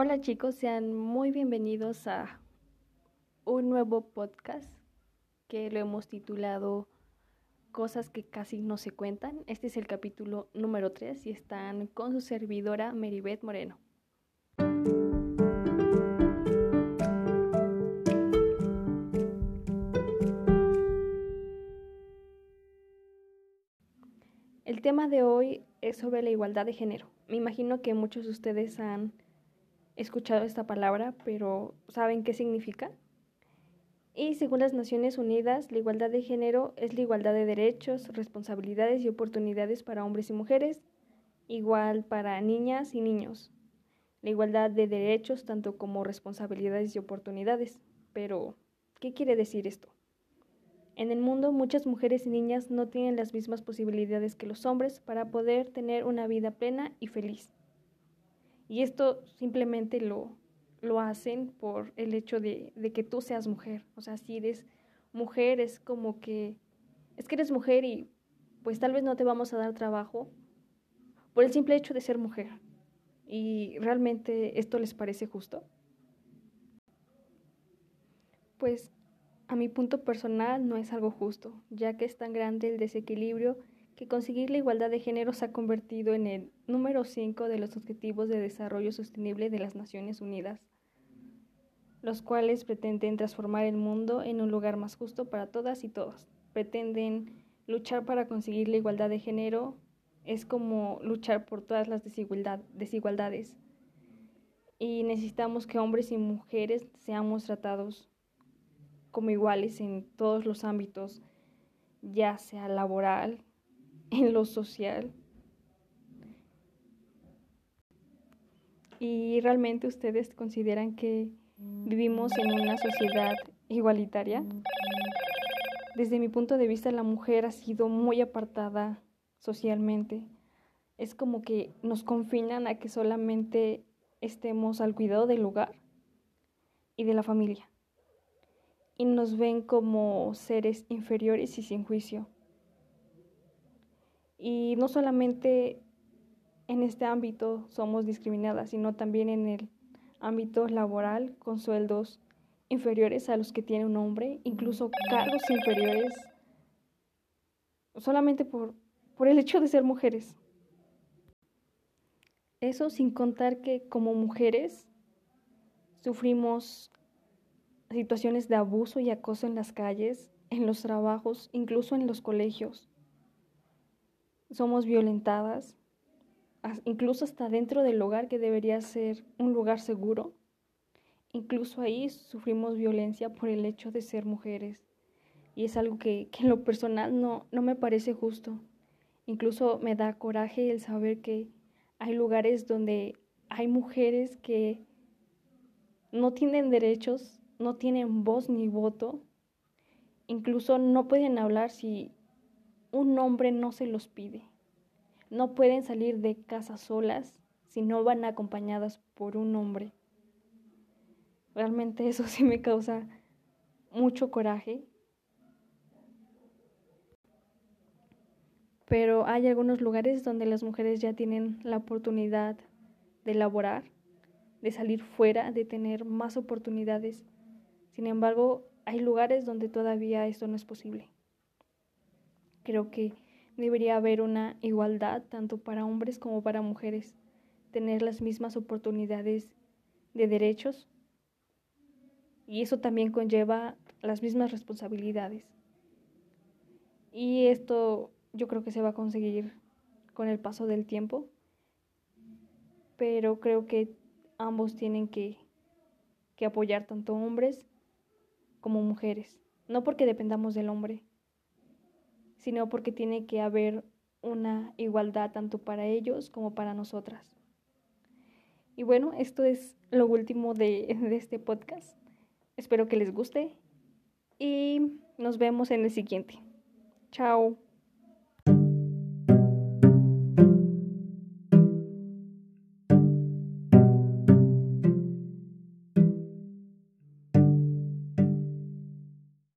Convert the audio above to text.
Hola chicos, sean muy bienvenidos a un nuevo podcast que lo hemos titulado Cosas que casi no se cuentan. Este es el capítulo número 3 y están con su servidora Meribeth Moreno. El tema de hoy es sobre la igualdad de género. Me imagino que muchos de ustedes han escuchado esta palabra, pero ¿saben qué significa? Y según las Naciones Unidas, la igualdad de género es la igualdad de derechos, responsabilidades y oportunidades para hombres y mujeres, igual para niñas y niños. La igualdad de derechos tanto como responsabilidades y oportunidades. Pero, ¿qué quiere decir esto? En el mundo muchas mujeres y niñas no tienen las mismas posibilidades que los hombres para poder tener una vida plena y feliz. Y esto simplemente lo, lo hacen por el hecho de, de, que tú seas mujer. O sea, si eres mujer es como que, es que eres mujer y pues tal vez no te vamos a dar trabajo por el simple hecho de ser mujer. ¿Y realmente esto les parece justo? Pues a mi punto personal no es algo justo, ya que es tan grande el desequilibrio que conseguir la igualdad de género se ha convertido en el número 5 de los Objetivos de Desarrollo Sostenible de las Naciones Unidas, los cuales pretenden transformar el mundo en un lugar más justo para todas y todos. Pretenden luchar para conseguir la igualdad de género, es como luchar por todas las desigualdades. Y necesitamos que hombres y mujeres seamos tratados como iguales en todos los ámbitos, ya sea laboral, en lo social. ¿Y realmente ustedes consideran que vivimos en una sociedad igualitaria? Desde mi punto de vista, la mujer ha sido muy apartada socialmente. Es como que nos confinan a que solamente estemos al cuidado del hogar y de la familia. Y nos ven como seres inferiores y sin juicio. Y no solamente en este ámbito somos discriminadas, sino también en el ámbito laboral con sueldos inferiores a los que tiene un hombre, incluso cargos inferiores, solamente por, por el hecho de ser mujeres. Eso sin contar que como mujeres sufrimos situaciones de abuso y acoso en las calles, en los trabajos, incluso en los colegios somos violentadas, incluso hasta dentro del hogar que debería ser un lugar seguro. Incluso ahí sufrimos violencia por el hecho de ser mujeres. Y es algo que, que en lo personal no, no me parece justo. Incluso me da coraje el saber que hay lugares donde hay mujeres que no tienen derechos, no tienen voz ni voto, incluso no pueden hablar si un hombre no se los pide. No pueden salir de casa solas si no van acompañadas por un hombre. Realmente eso sí me causa mucho coraje. Pero hay algunos lugares donde las mujeres ya tienen la oportunidad de laborar, de salir fuera, de tener más oportunidades. Sin embargo, hay lugares donde todavía esto no es posible. Creo que debería haber una igualdad tanto para hombres como para mujeres, tener las mismas oportunidades de derechos y eso también conlleva las mismas responsabilidades. Y esto yo creo que se va a conseguir con el paso del tiempo, pero creo que ambos tienen que, que apoyar tanto hombres como mujeres, no porque dependamos del hombre, sino porque tiene que haber una igualdad tanto para ellos como para nosotras. Y bueno, esto es lo último de, este podcast. Espero que les guste y nos vemos en el siguiente. Chao.